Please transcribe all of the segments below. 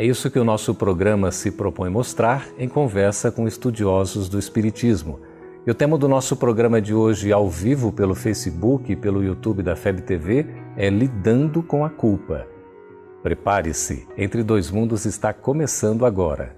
É isso que o nosso programa se propõe mostrar em conversa com estudiosos do Espiritismo. E o tema do nosso programa de hoje, ao vivo pelo Facebook e pelo YouTube da FEB TV, é Lidando com a Culpa. Prepare-se, Entre Dois Mundos está começando agora.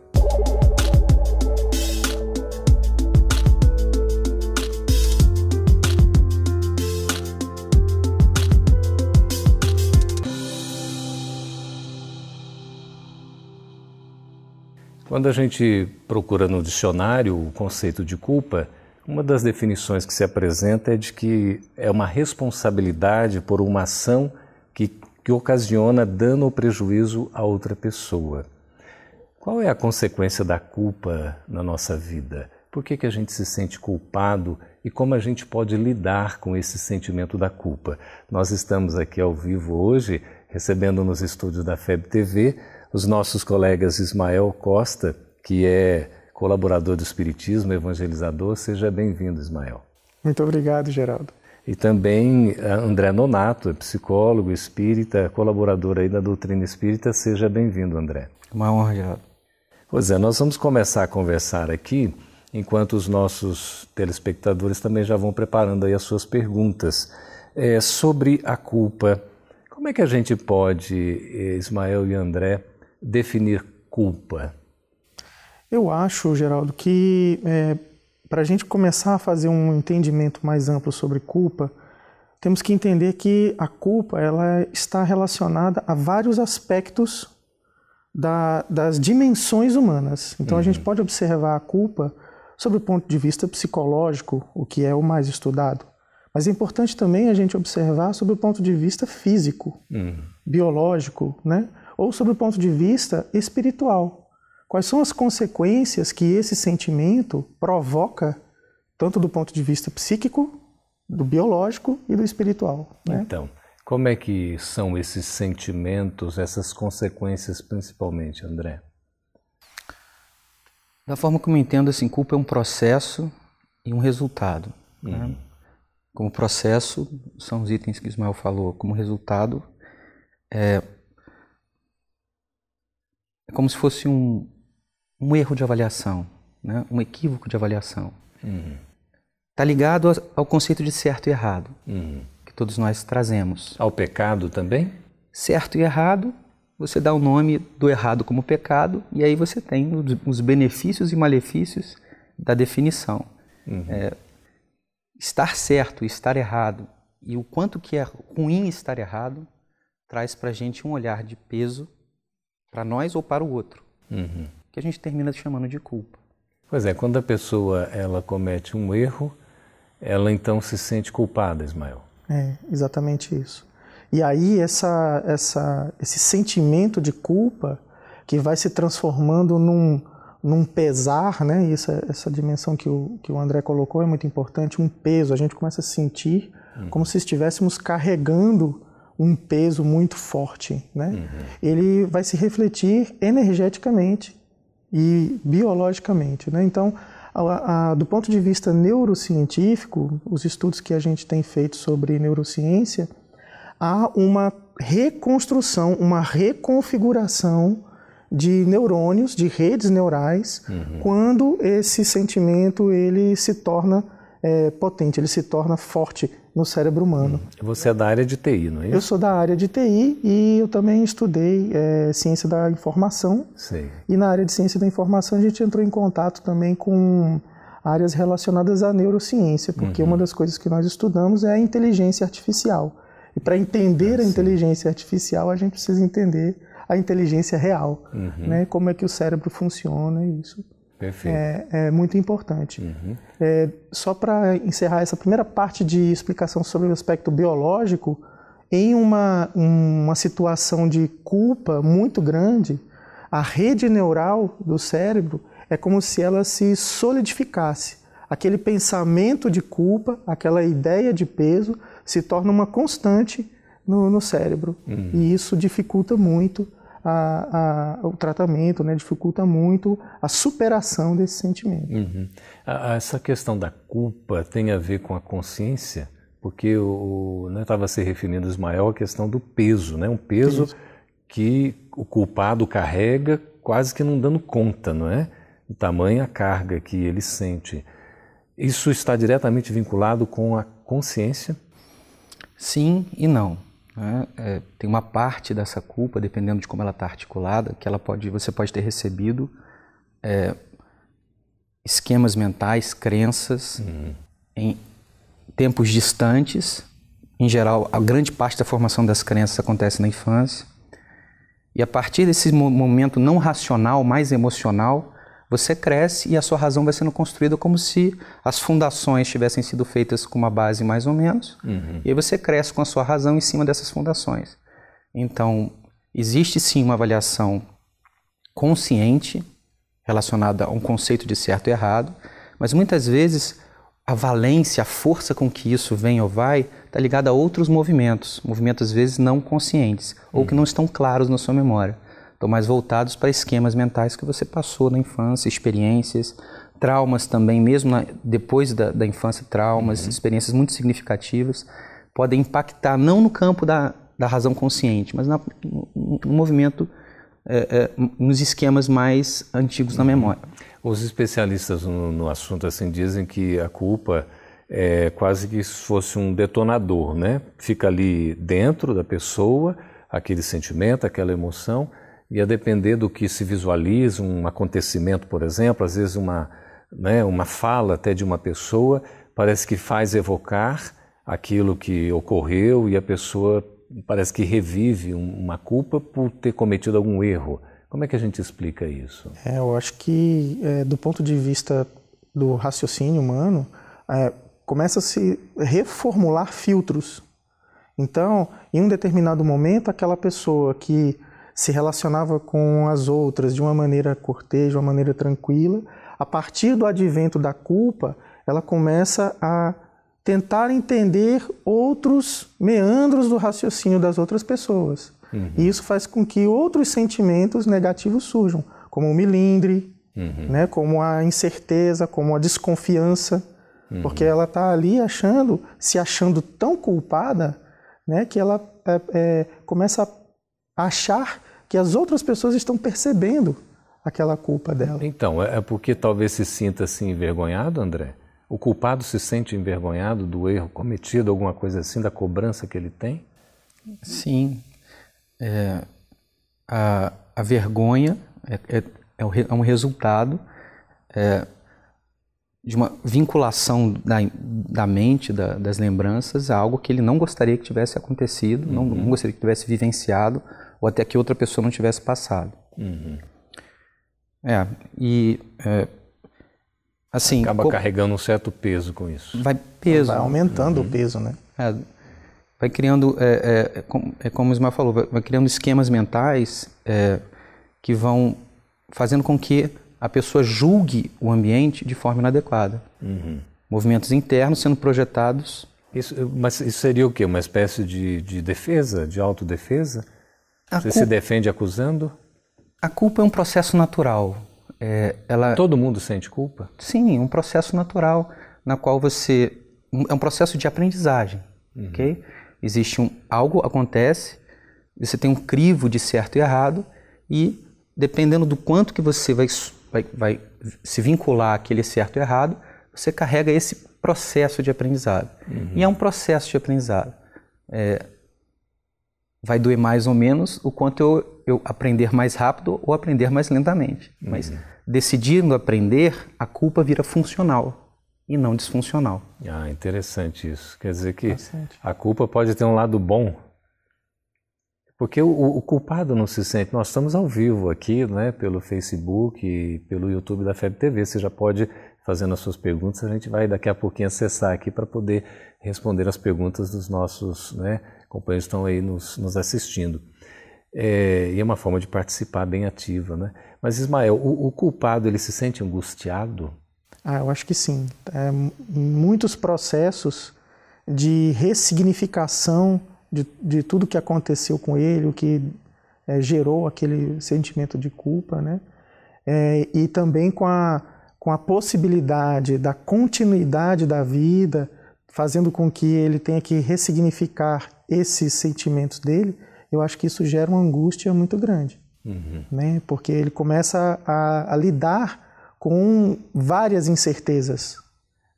Quando a gente procura no dicionário o conceito de culpa, uma das definições que se apresenta é de que é uma responsabilidade por uma ação que, que ocasiona dano ou prejuízo a outra pessoa. Qual é a consequência da culpa na nossa vida? Por que, que a gente se sente culpado e como a gente pode lidar com esse sentimento da culpa? Nós estamos aqui ao vivo hoje, recebendo nos estúdios da FEB TV os nossos colegas Ismael Costa, que é colaborador do Espiritismo, evangelizador. Seja bem-vindo, Ismael. Muito obrigado, Geraldo. E também eh, André Nonato, é psicólogo espírita, colaborador aí da doutrina espírita. Seja bem-vindo, André. Uma honra, Geraldo. Pois é, nós vamos começar a conversar aqui, enquanto os nossos telespectadores também já vão preparando aí as suas perguntas. É, sobre a culpa, como é que a gente pode, eh, Ismael e André, definir culpa? Eu acho, Geraldo, que é, para a gente começar a fazer um entendimento mais amplo sobre culpa, temos que entender que a culpa ela está relacionada a vários aspectos da, das dimensões humanas. Então uhum. a gente uhum. pode observar a culpa sob o ponto de vista psicológico, o que é o mais estudado. Mas é importante também a gente observar sob o ponto de vista físico, uhum. biológico, né? Ou sobre o ponto de vista espiritual. Quais são as consequências que esse sentimento provoca, tanto do ponto de vista psíquico, do biológico e do espiritual? Né? Então, como é que são esses sentimentos, essas consequências principalmente, André? Da forma como eu entendo, assim, culpa é um processo e um resultado. Né? Uhum. Né? Como processo, são os itens que Ismael falou. Como resultado, é é como se fosse um, um erro de avaliação, né? um equívoco de avaliação. Está uhum. ligado ao conceito de certo e errado, uhum. que todos nós trazemos. Ao pecado também? Certo e errado, você dá o nome do errado como pecado, e aí você tem os benefícios e malefícios da definição. Uhum. É, estar certo e estar errado, e o quanto que é ruim estar errado, traz para a gente um olhar de peso para nós ou para o outro, uhum. que a gente termina chamando de culpa. Pois é, quando a pessoa ela comete um erro, ela então se sente culpada, Ismael. É, exatamente isso. E aí essa, essa, esse sentimento de culpa que vai se transformando num, num pesar, né? E essa, essa dimensão que o, que o André colocou é muito importante, um peso. A gente começa a sentir uhum. como se estivéssemos carregando um peso muito forte, né? Uhum. Ele vai se refletir energeticamente e biologicamente, né? Então, a, a, do ponto de vista neurocientífico, os estudos que a gente tem feito sobre neurociência, há uma reconstrução, uma reconfiguração de neurônios, de redes neurais, uhum. quando esse sentimento ele se torna é, potente, ele se torna forte no cérebro humano. Hum. Você é da área de TI, não é isso? Eu sou da área de TI e eu também estudei é, ciência da informação. Sim. E na área de ciência da informação a gente entrou em contato também com áreas relacionadas à neurociência, porque uhum. uma das coisas que nós estudamos é a inteligência artificial. E para entender ah, a inteligência artificial, a gente precisa entender a inteligência real, uhum. né? Como é que o cérebro funciona e isso. É, é muito importante. Uhum. É, só para encerrar essa primeira parte de explicação sobre o aspecto biológico, em uma, uma situação de culpa muito grande, a rede neural do cérebro é como se ela se solidificasse. aquele pensamento de culpa, aquela ideia de peso, se torna uma constante no, no cérebro. Uhum. E isso dificulta muito a, a, o tratamento, né? dificulta muito a superação desse sentimento. Uhum. Essa questão da culpa tem a ver com a consciência? Porque o, né, estava se referindo, Ismael, a questão do peso, né? um peso Isso. que o culpado carrega quase que não dando conta, não é? O tamanho a carga que ele sente. Isso está diretamente vinculado com a consciência? Sim e não. Né? É, tem uma parte dessa culpa, dependendo de como ela está articulada, que ela pode, você pode ter recebido é, esquemas mentais, crenças uhum. em tempos distantes. Em geral, a grande parte da formação das crenças acontece na infância. E a partir desse momento não racional, mais emocional, você cresce e a sua razão vai sendo construída como se as fundações tivessem sido feitas com uma base mais ou menos. Uhum. E aí você cresce com a sua razão em cima dessas fundações. Então, existe sim uma avaliação consciente relacionada a um conceito de certo e errado, mas muitas vezes a valência, a força com que isso vem ou vai, está ligada a outros movimentos, movimentos às vezes não conscientes, uhum. ou que não estão claros na sua memória estão mais voltados para esquemas mentais que você passou na infância, experiências, traumas também, mesmo na, depois da, da, infância, traumas, uhum. experiências muito significativas, podem impactar não no campo da, da razão consciente, mas na, no, no, movimento, é, é, nos esquemas mais antigos uhum. na memória. Os especialistas no, no, assunto assim dizem que a culpa é quase que se fosse um detonador, né? Fica ali dentro da pessoa aquele sentimento, aquela emoção, e a depender do que se visualiza, um acontecimento, por exemplo, às vezes uma, né, uma fala até de uma pessoa, parece que faz evocar aquilo que ocorreu e a pessoa parece que revive uma culpa por ter cometido algum erro. Como é que a gente explica isso? É, eu acho que, é, do ponto de vista do raciocínio humano, é, começa a se reformular filtros. Então, em um determinado momento, aquela pessoa que se relacionava com as outras de uma maneira cortês, de uma maneira tranquila. A partir do advento da culpa, ela começa a tentar entender outros meandros do raciocínio das outras pessoas. Uhum. E isso faz com que outros sentimentos negativos surjam, como o milindre, uhum. né, como a incerteza, como a desconfiança, uhum. porque ela está ali achando, se achando tão culpada, né, que ela é, é, começa a achar que as outras pessoas estão percebendo aquela culpa dela. Então, é, é porque talvez se sinta assim envergonhado, André? O culpado se sente envergonhado do erro cometido, alguma coisa assim, da cobrança que ele tem? Sim. É, a, a, vergonha é, é, é, é um resultado é, de uma vinculação da, da mente, da, das lembranças, a algo que ele não gostaria que tivesse acontecido, uhum. não, não, gostaria que tivesse vivenciado, ou até que outra pessoa não tivesse passado. Uhum. É, e é, assim... Acaba carregando um certo peso com isso. Vai peso. Vai aumentando uhum. o peso, né? É, vai criando, é, é, é, como o Ismael falou, vai, vai criando esquemas mentais é, que vão fazendo com que a pessoa julgue o ambiente de forma inadequada. Uhum. Movimentos internos sendo projetados. Isso, mas isso seria o quê? Uma espécie de, de defesa, de autodefesa? Você se defende acusando? A culpa é um processo natural. É, ela... Todo mundo sente culpa? Sim, é um processo natural na qual você é um processo de aprendizagem, uhum. ok? Existe um algo acontece, você tem um crivo de certo e errado e dependendo do quanto que você vai vai, vai se vincular àquele certo e errado, você carrega esse processo de aprendizado. Uhum. E é um processo de aprendizado. É, vai doer mais ou menos o quanto eu, eu aprender mais rápido ou aprender mais lentamente. Uhum. Mas decidindo aprender, a culpa vira funcional e não disfuncional. Ah, interessante isso. Quer dizer que Bastante. a culpa pode ter um lado bom porque o, o, culpado não se sente. Nós estamos ao vivo aqui, né, pelo Facebook e pelo YouTube da FEB TV. Você já pode fazendo as suas perguntas. A gente vai daqui a pouquinho acessar aqui para poder responder as perguntas dos nossos né, companheiros estão aí nos, nos assistindo. É, e é uma forma de participar bem ativa, né? Mas Ismael, o, o culpado ele se sente angustiado? Ah, eu acho que sim. É, muitos processos de ressignificação de, de tudo que aconteceu com ele, o que é, gerou aquele sentimento de culpa, né? É, e também com a, com a possibilidade da continuidade da vida, fazendo com que ele tenha que ressignificar esses sentimentos dele, eu acho que isso gera uma angústia muito grande. Uhum. Né? Porque ele começa a, a lidar com várias incertezas.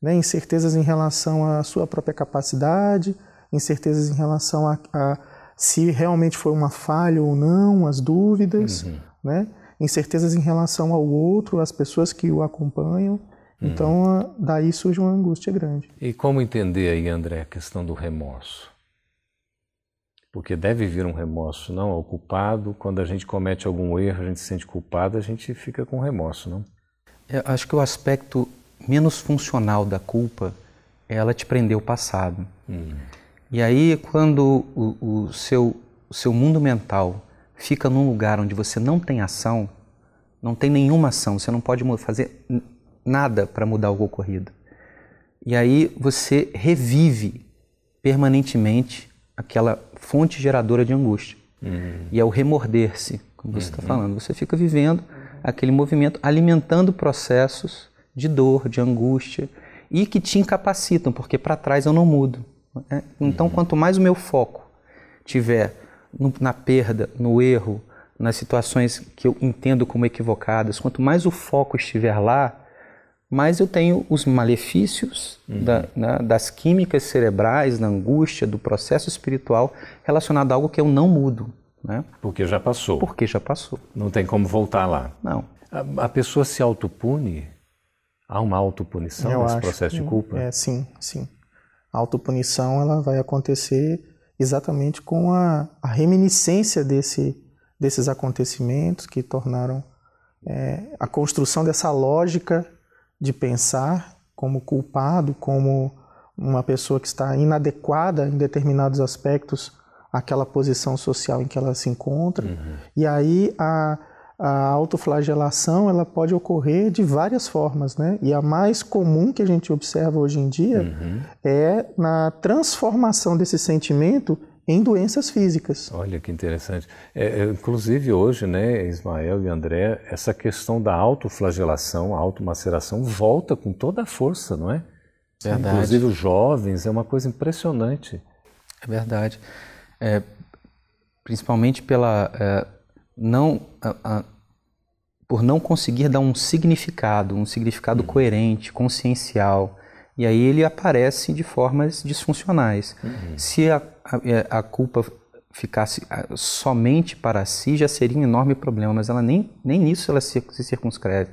Né? Incertezas em relação à sua própria capacidade, incertezas em relação a, a se realmente foi uma falha ou não, as dúvidas, uhum. né? incertezas em relação ao outro, às pessoas que o acompanham. Então, daí surge uma angústia grande. E como entender aí, André, a questão do remorso? Porque deve vir um remorso, não, ao culpado. Quando a gente comete algum erro, a gente se sente culpado, a gente fica com remorso, não? Eu acho que o aspecto menos funcional da culpa é ela te prender o passado. Uhum. E aí, quando o, o, seu, o seu mundo mental fica num lugar onde você não tem ação, não tem nenhuma ação, você não pode fazer nada para mudar o ocorrido. E aí você revive permanentemente aquela fonte geradora de angústia. Uhum. E é o remorder-se, como você está uhum. falando. Você fica vivendo aquele movimento, alimentando processos de dor, de angústia, e que te incapacitam, porque para trás eu não mudo. Né? Então, uhum. quanto mais o meu foco tiver no, na perda, no erro, nas situações que eu entendo como equivocadas, quanto mais o foco estiver lá, mais eu tenho os malefícios uhum. da, né, das químicas cerebrais, da angústia, do processo espiritual relacionado a algo que eu não mudo. Né? Porque já passou. Porque já passou. Não tem como voltar lá. Não. A, a pessoa se autopune? Há uma autopunição eu nesse processo de culpa? É, sim, sim. A autopunição ela vai acontecer exatamente com a, a reminiscência desse, desses acontecimentos que tornaram é, a construção dessa lógica de pensar como culpado, como uma pessoa que está inadequada em determinados aspectos àquela posição social em que ela se encontra. Uhum. E aí a, a autoflagelação ela pode ocorrer de várias formas, né? E a mais comum que a gente observa hoje em dia uhum. é na transformação desse sentimento em doenças físicas. Olha que interessante. É, é, inclusive hoje, né, Ismael e André, essa questão da autoflagelação, a automaceração volta com toda a força, não é? Verdade. Inclusive os jovens, é uma coisa impressionante. É verdade. É, principalmente pela é, não a, a, por não conseguir dar um significado, um significado uhum. coerente, consciencial. E aí ele aparece de formas disfuncionais. Uhum. Se a, a, é, a, culpa ficasse somente para si, já seria um enorme problema, mas ela nem, nem nisso ela se, se circunscreve,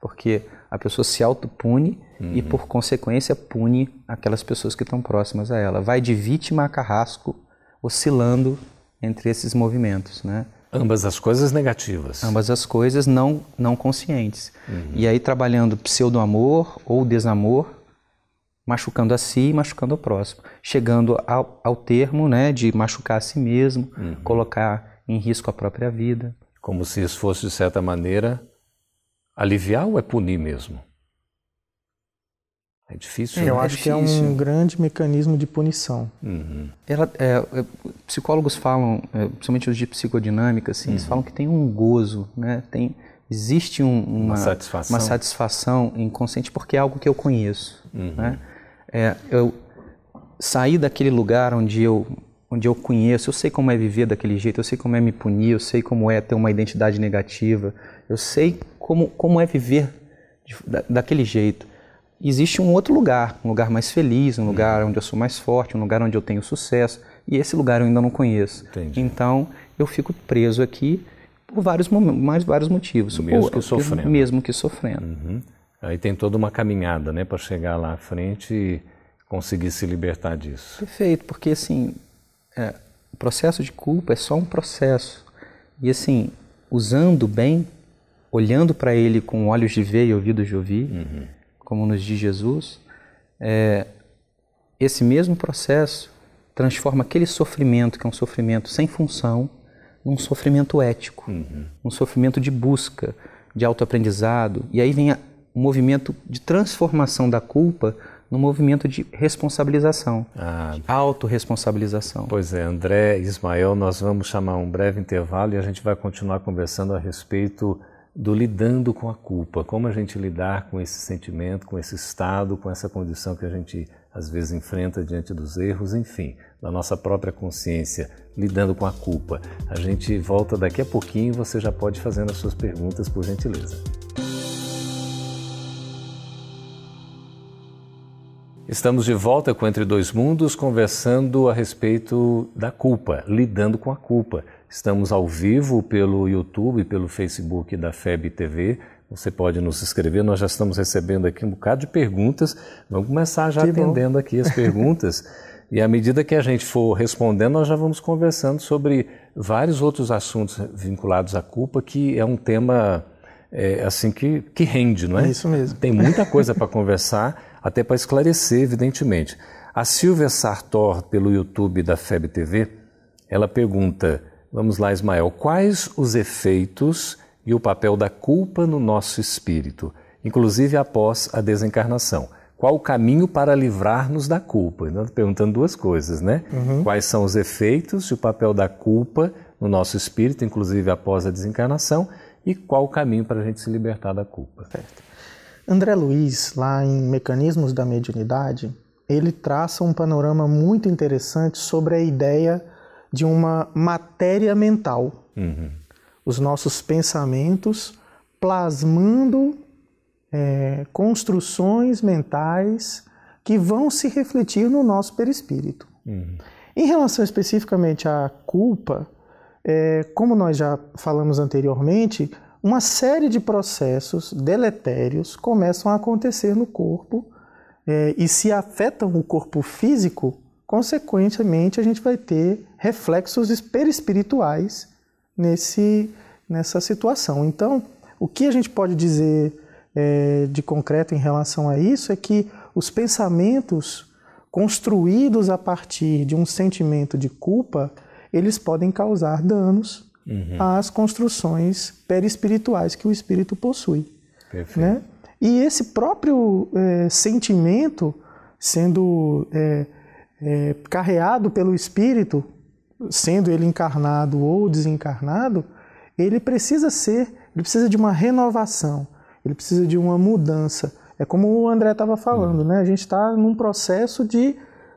porque a pessoa se autopune uhum. e, por consequência, pune aquelas pessoas que estão próximas a ela. Vai de vítima a carrasco, oscilando entre esses movimentos, né? Ambas as coisas negativas. Ambas as coisas não, não conscientes. Uhum. E aí trabalhando pseudo-amor ou desamor, machucando a si e machucando o próximo. Chegando ao, ao termo né, de machucar a si mesmo, uhum. colocar em risco a própria vida. Como se isso fosse, de certa maneira, aliviar ou é punir mesmo? É difícil. É, eu né? acho que é um grande mecanismo de punição. Uhum. Ela, é, é, psicólogos falam, é, principalmente os de psicodinâmica, assim, uhum. eles falam que tem um gozo, né? Tem, existe um, uma, uma, satisfação. uma satisfação inconsciente porque é algo que eu conheço. Uhum. Né? É, eu sair daquele lugar onde eu onde eu conheço, eu sei como é viver daquele jeito, eu sei como é me punir, eu sei como é ter uma identidade negativa, eu sei como, como é viver de, da, daquele jeito existe um outro lugar, um lugar mais feliz, um lugar onde eu sou mais forte, um lugar onde eu tenho sucesso, e esse lugar eu ainda não conheço. Entendi. Então, eu fico preso aqui por vários mais vários motivos. Mesmo por, que sofrendo. Mesmo que sofrendo. Uhum. Aí tem toda uma caminhada, né, para chegar lá à frente e conseguir se libertar disso. Perfeito, porque assim, é, o processo de culpa é só um processo. E assim, usando bem, olhando para ele com olhos de ver e ouvidos de ouvir, uhum como nos diz Jesus, é, esse mesmo processo transforma aquele sofrimento, que é um sofrimento sem função, num sofrimento ético, uhum. um sofrimento de busca, de autoaprendizado. E aí vem a, um movimento de transformação da culpa no movimento de responsabilização, ah, de autorresponsabilização. Pois é, André Ismael, nós vamos chamar um breve intervalo e a gente vai continuar conversando a respeito do lidando com a culpa, como a gente lidar com esse sentimento, com esse estado, com essa condição que a gente às vezes enfrenta diante dos erros, enfim, da nossa própria consciência, lidando com a culpa. A gente volta daqui a pouquinho e você já pode fazendo as suas perguntas, por gentileza. Estamos de volta com Entre Dois Mundos, conversando a respeito da culpa, lidando com a culpa. Estamos ao vivo pelo YouTube, pelo Facebook da FEB TV. Você pode nos escrever, nós já estamos recebendo aqui um bocado de perguntas. Vamos começar já que atendendo bom. aqui as perguntas. e à medida que a gente for respondendo, nós já vamos conversando sobre vários outros assuntos vinculados à culpa, que é um tema é, assim que, que rende, não é? É isso mesmo. Tem muita coisa para conversar até para esclarecer, evidentemente. A Silvia Sartor, pelo YouTube da FEB TV, ela pergunta: vamos lá, Ismael, quais os efeitos e o papel da culpa no nosso espírito, inclusive após a desencarnação? Qual o caminho para livrar-nos da culpa? Estou perguntando duas coisas, né? Uhum. Quais são os efeitos e o papel da culpa no nosso espírito, inclusive após a desencarnação, e qual o caminho para a gente se libertar da culpa? Certo. André Luiz, lá em Mecanismos da Mediunidade, ele traça um panorama muito interessante sobre a ideia de uma matéria mental. Uhum. Os nossos pensamentos plasmando é, construções mentais que vão se refletir no nosso perispírito. Uhum. Em relação especificamente à culpa, é, como nós já falamos anteriormente, uma série de processos deletérios começam a acontecer no corpo é, e se afetam o corpo físico, consequentemente a gente vai ter reflexos perispirituais nesse, nessa situação. Então, o que a gente pode dizer é, de concreto em relação a isso é que os pensamentos construídos a partir de um sentimento de culpa, eles podem causar danos uhum. às construções perispirituais que o espírito possui. Perfeito. Né? E esse próprio é, sentimento sendo é, é, carreado pelo espírito, sendo ele encarnado ou desencarnado, ele precisa ser, ele precisa de uma renovação, ele precisa de uma mudança. É como o André estava falando, uhum. né? A gente está num processo de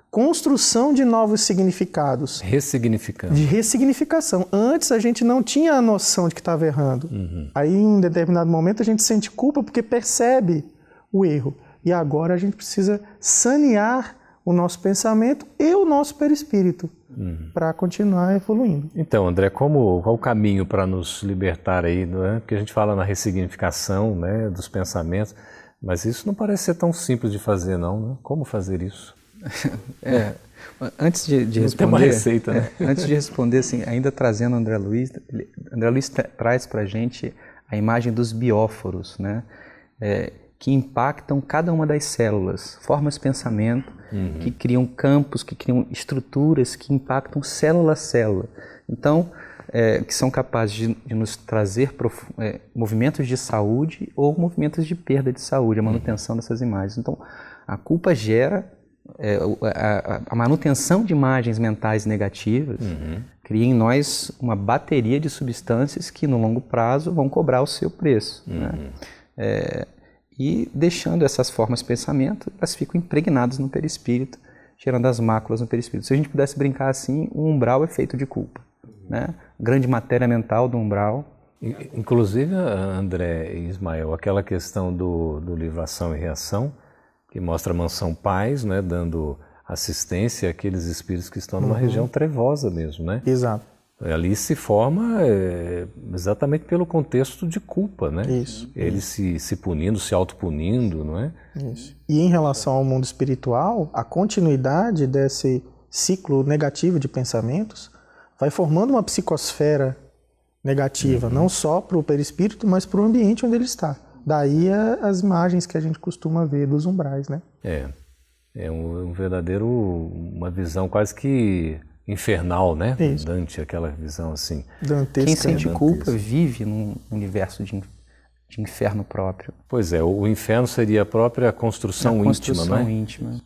construção de novos significados. Ressignificando. De ressignificação. Antes a gente não tinha a noção de que estava errando. Uhum. Aí em um determinado momento a gente sente culpa porque percebe o erro. E agora a gente precisa sanear o nosso pensamento e o nosso perispírito uhum. para continuar evoluindo. Então, André, como, qual o caminho para nos libertar aí? Não é? Porque a gente fala na ressignificação né, dos pensamentos, mas isso não parece ser tão simples de fazer, não. Né? Como fazer isso? É, antes de, de responder, uma receita, né? É, antes de responder, assim, ainda trazendo André Luiz, André Luiz traz para a gente a imagem dos bióforos, né? É, que impactam cada uma das células, formas de pensamento, uhum. que criam campos, que criam estruturas que impactam célula a célula. Então, é, que são capazes de, de nos trazer é, movimentos de saúde ou movimentos de perda de saúde, a manutenção uhum. dessas imagens. Então, a culpa gera é, a, a, manutenção de imagens mentais negativas uhum. cria em nós uma bateria de substâncias que no longo prazo vão cobrar o seu preço. Né? Uhum. Né? É, e deixando essas formas de pensamento, elas ficam impregnadas no perispírito, gerando as máculas no perispírito. Se a gente pudesse brincar assim, o umbral é feito de culpa. Né? Grande matéria mental do umbral. Inclusive, André e Ismael, aquela questão do, do livro Ação e Reação, que mostra a mansão Paz, né, dando assistência àqueles espíritos que estão numa uhum. região trevosa mesmo, né? Exato. Ali se forma é, exatamente pelo contexto de culpa, né? Isso. Ele isso. Se, se punindo, se autopunindo, não é? Isso. E em relação ao mundo espiritual, a continuidade desse ciclo negativo de pensamentos vai formando uma psicosfera negativa, uhum. não só para o perispírito, mas para o ambiente onde ele está. Daí as imagens que a gente costuma ver dos umbrais, né? É, é um, um verdadeiro, uma visão quase que infernal, né? Isso. Dante, aquela visão assim. Dantesca. Quem sente culpa vive num universo de de inferno próprio. Pois é, o inferno seria a própria construção, a construção íntima, íntima.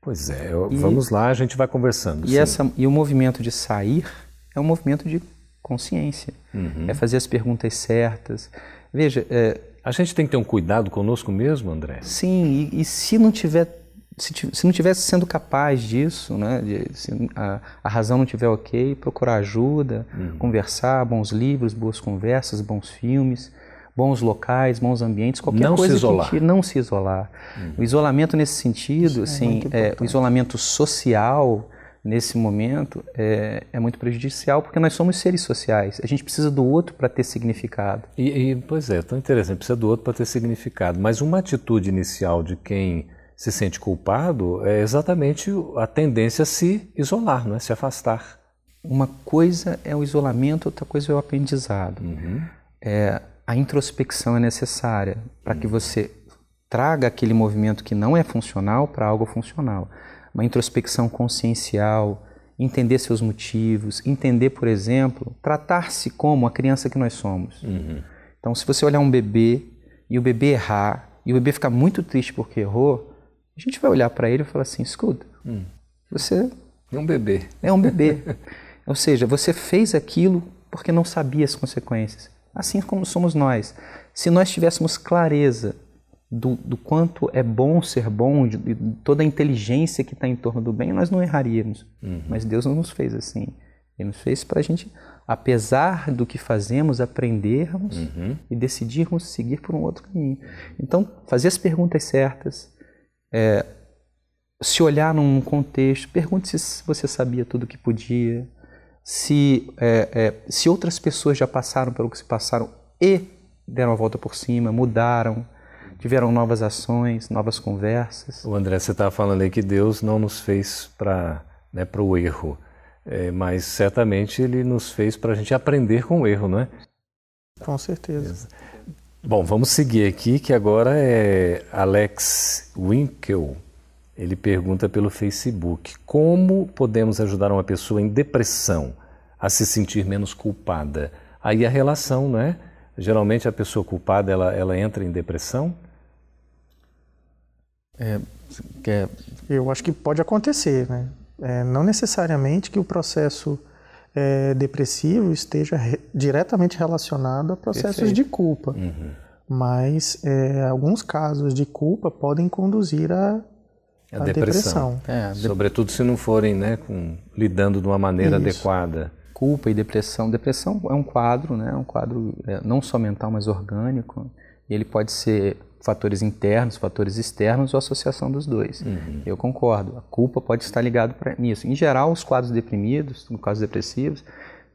Pois é, eu, e, vamos lá, a gente vai conversando. E, essa, e o movimento de sair é um movimento de consciência. Uhum. É fazer as perguntas certas. Veja, é, a gente tem que ter um cuidado conosco mesmo, André? Sim, e, e se não tiver se, se, não tivesse sendo capaz disso, né, de, se a, a, razão não tiver ok, procurar ajuda, uhum. conversar, bons livros, boas conversas, bons filmes, bons locais, bons ambientes, qualquer não coisa se isolar. que não se isolar. Uhum. O isolamento nesse sentido, Isso assim, é é, o isolamento social nesse momento é, é, muito prejudicial porque nós somos seres sociais. A gente precisa do outro para ter significado. E, e, pois é, tão interessante, precisa do outro para ter significado. Mas uma atitude inicial de quem se sente culpado é exatamente a tendência a se isolar, não é? se afastar. Uma coisa é o isolamento, outra coisa é o aprendizado. Uhum. É, a introspecção é necessária para que você traga aquele movimento que não é funcional para algo funcional. Uma introspecção consciencial, entender seus motivos, entender, por exemplo, tratar-se como a criança que nós somos. Uhum. Então, se você olhar um bebê e o bebê errar e o bebê ficar muito triste porque errou, a gente vai olhar para ele e falar assim: escuta, hum. você é um bebê. É um bebê. Ou seja, você fez aquilo porque não sabia as consequências. Assim como somos nós. Se nós tivéssemos clareza do, do quanto é bom ser bom, de, de toda a inteligência que está em torno do bem, nós não erraríamos. Uhum. Mas Deus não nos fez assim. Ele nos fez para a gente, apesar do que fazemos, aprendermos uhum. e decidirmos seguir por um outro caminho. Então, fazer as perguntas certas, é, se olhar num contexto, pergunte se você sabia tudo o que podia, se, é, é, se outras pessoas já passaram pelo que se passaram e deram a volta por cima, mudaram, tiveram novas ações, novas conversas. O André, você estava falando aí que Deus não nos fez para né, o erro, é, mas certamente Ele nos fez para a gente aprender com o erro, não é? Com certeza. Bom, vamos seguir aqui, que agora é Alex Winkel. Ele pergunta pelo Facebook: Como podemos ajudar uma pessoa em depressão a se sentir menos culpada? Aí a relação, não é? Geralmente a pessoa culpada ela, ela entra em depressão? É, é... Eu acho que pode acontecer, né? É, não necessariamente que o processo é, depressivo esteja re diretamente relacionado a processos Perfeito. de culpa. Uhum. Mas é, alguns casos de culpa podem conduzir a, a, a depressão. depressão. É, de... Sobretudo se não forem né, com, lidando de uma maneira Isso. adequada. Culpa e depressão. Depressão é um quadro, né? um quadro é, não só mental, mas orgânico. E ele pode ser fatores internos, fatores externos ou associação dos dois. Uhum. Eu concordo. A culpa pode estar ligado pra, nisso. Em geral, os quadros deprimidos, no caso depressivos,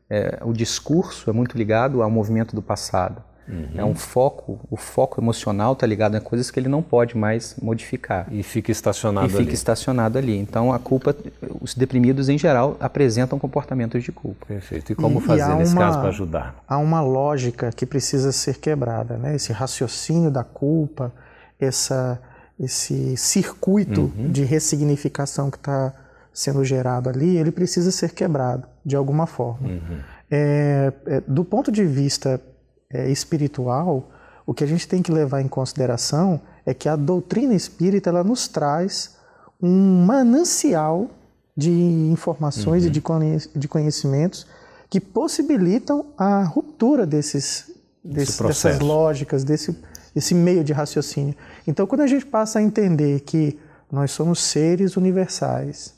é, o discurso é muito ligado ao movimento do passado. Uhum. É um foco, o foco emocional está ligado a coisas que ele não pode mais modificar. E fica estacionado e fica ali. estacionado ali. Então a culpa, os deprimidos em geral apresentam comportamentos de culpa. Perfeito. E como E- e fazer há nesse uma- caso para ajudar? Há uma lógica que precisa ser quebrada, né? Esse raciocínio da culpa, essa, esse circuito de ressignificação que está sendo gerado ali, ele precisa ser quebrado de alguma forma. É, é, do ponto de vista é, espiritual, o que a gente tem que levar em consideração é que a doutrina espírita ela nos traz um manancial de informações e de conhe- de conhecimentos que possibilitam a ruptura desses, desse- dessas lógicas, desse, desse meio de raciocínio. Então, quando a gente passa a entender que nós somos seres universais,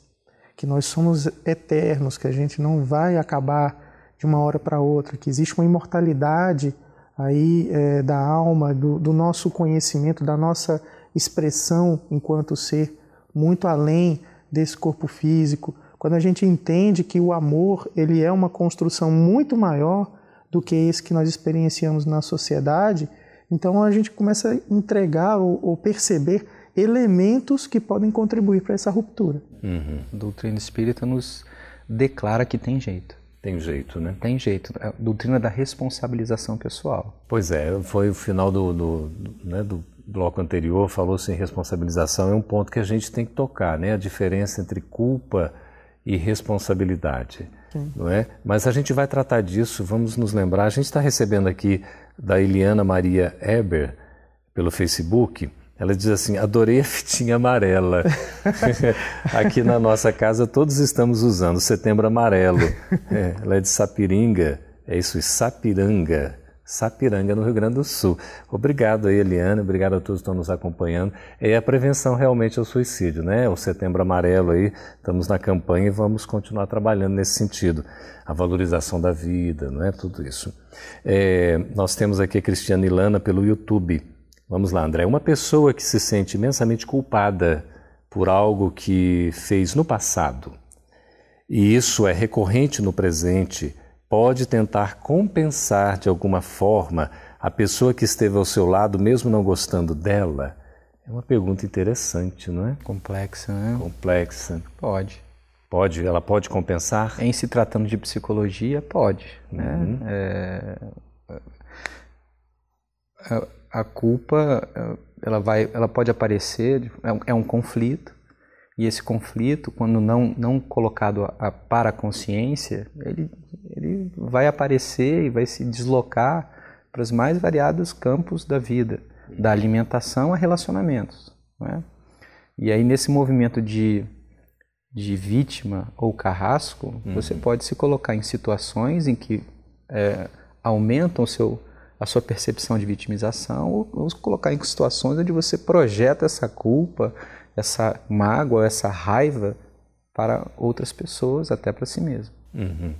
que nós somos eternos, que a gente não vai acabar de uma hora para outra, que existe uma imortalidade aí é, da alma, do, do nosso conhecimento, da nossa expressão enquanto ser muito além desse corpo físico. Quando a gente entende que o amor ele é uma construção muito maior do que esse que nós experienciamos na sociedade, então a gente começa a entregar ou, ou perceber elementos que podem contribuir para essa ruptura. Uhum. A doutrina espírita nos declara que tem jeito. Tem jeito, né? Tem jeito. A doutrina da responsabilização pessoal. Pois é, foi o final do, do, do, né, do bloco anterior, falou-se em responsabilização, é um ponto que a gente tem que tocar, né? A diferença entre culpa e responsabilidade. Sim. Não é? Mas a gente vai tratar disso, vamos nos lembrar. A gente está recebendo aqui da Eliana Maria Eber pelo Facebook. Ela diz assim: adorei a fitinha amarela. aqui na nossa casa todos estamos usando setembro amarelo. É, ela é de Sapiringa, é isso, Sapiranga. Sapiranga, no Rio Grande do Sul. Obrigado aí, Eliane, obrigado a todos que estão nos acompanhando. É a prevenção realmente ao suicídio, né? O Setembro Amarelo aí, estamos na campanha e vamos continuar trabalhando nesse sentido. A valorização da vida, não é? Tudo isso. É, nós temos aqui a Cristiana Ilana pelo YouTube. Vamos lá, André. Uma pessoa que se sente imensamente culpada por algo que fez no passado, e isso é recorrente no presente, pode tentar compensar de alguma forma a pessoa que esteve ao seu lado, mesmo não gostando dela? É uma pergunta interessante, não é? Complexa, né? Complexa. Pode. Pode, ela pode compensar? Em se tratando de psicologia, pode. Né? Uhum. É, a, culpa, ela vai, ela pode aparecer, é um, é um conflito, e esse conflito, quando não, não colocado a, a, para a consciência, ele, ele vai aparecer e vai se deslocar para os mais variados campos da vida, da alimentação a relacionamentos. É? E aí, nesse movimento de, de vítima ou carrasco, uhum. você pode se colocar em situações em que é, aumentam o seu, a sua percepção de vitimização, ou, ou colocar em situações onde você projeta essa culpa essa mágoa, essa raiva para outras pessoas, até para si mesmo. Uhum.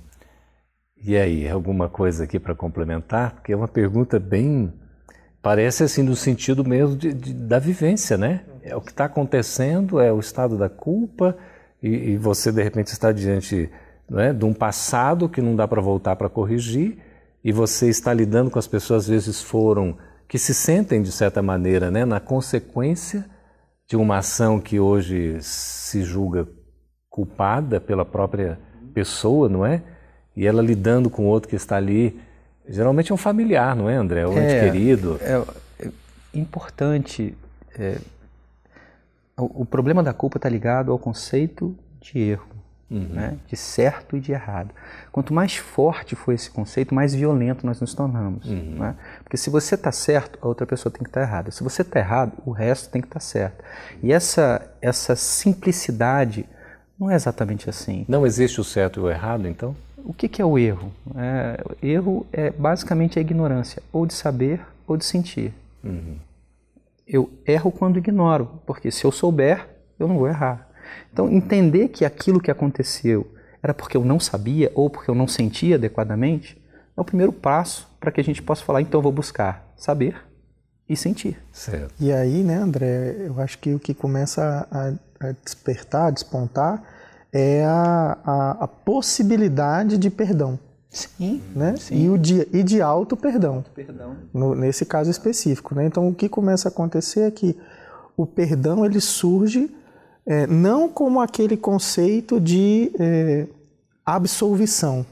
E aí, alguma coisa aqui para complementar? Porque é uma pergunta bem. Parece assim, no sentido mesmo de, de, da vivência, né? É o que está acontecendo, é o estado da culpa, e, e você de repente está diante é, de um passado que não dá para voltar para corrigir, e você está lidando com as pessoas, às vezes foram, que se sentem de certa maneira, né, na consequência de uma ação que hoje se julga culpada pela própria pessoa, não é? E ela lidando com outro que está ali, geralmente é um familiar, não é, André? Um é, querido. É, é importante. É, o, o, problema da culpa está ligado ao conceito de erro uhum. né? de certo e de errado. Quanto mais forte for esse conceito, mais violento nós nos tornamos. Uhum. Né? Porque se você está certo, a outra pessoa tem que estar tá errada. Se você está errado, o resto tem que estar tá certo. E essa, essa simplicidade não é exatamente assim. Não existe o certo e o errado, então? O que, que é o erro? É, erro é basicamente a ignorância, ou de saber ou de sentir. Uhum. Eu erro quando ignoro, porque se eu souber, eu não vou errar. Então, entender que aquilo que aconteceu era porque eu não sabia ou porque eu não sentia adequadamente é o primeiro passo para que a gente possa falar, então eu vou buscar saber e sentir. Certo. E aí, né, André, eu acho que o que começa a, a despertar, a despontar, é a, a, a, possibilidade de perdão. Sim. Né? Sim. E, o de, e de auto-perdão. Auto-perdão. nesse caso específico. Né? Então, o que começa a acontecer é que o perdão ele surge é, não como aquele conceito de é, absolvição.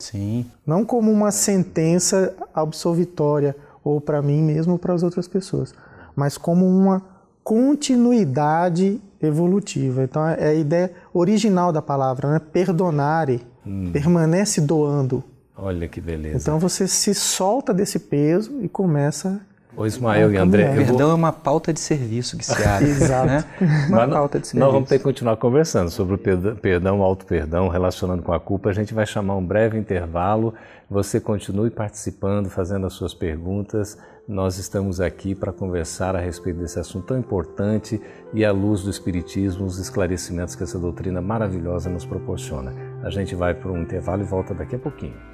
Sim. Não como uma sentença absolvitória, ou para mim mesmo ou para as outras pessoas, mas como uma continuidade evolutiva. Então é a ideia original da palavra, né? Perdonare, hum. permanece doando. Olha que beleza. Então você se solta desse peso e começa o Ismael e André. Perdão vou... é uma pauta de serviço que se abre. Exato. Né? Uma Mas pauta de serviço. Nós vamos ter que continuar conversando sobre o perdão, auto-perdão, relacionando com a culpa. A gente vai chamar um breve intervalo. Você continue participando, fazendo as suas perguntas. Nós estamos aqui para conversar a respeito desse assunto tão importante e à luz do Espiritismo, os esclarecimentos que essa doutrina maravilhosa nos proporciona. A gente vai para um intervalo e volta daqui a pouquinho.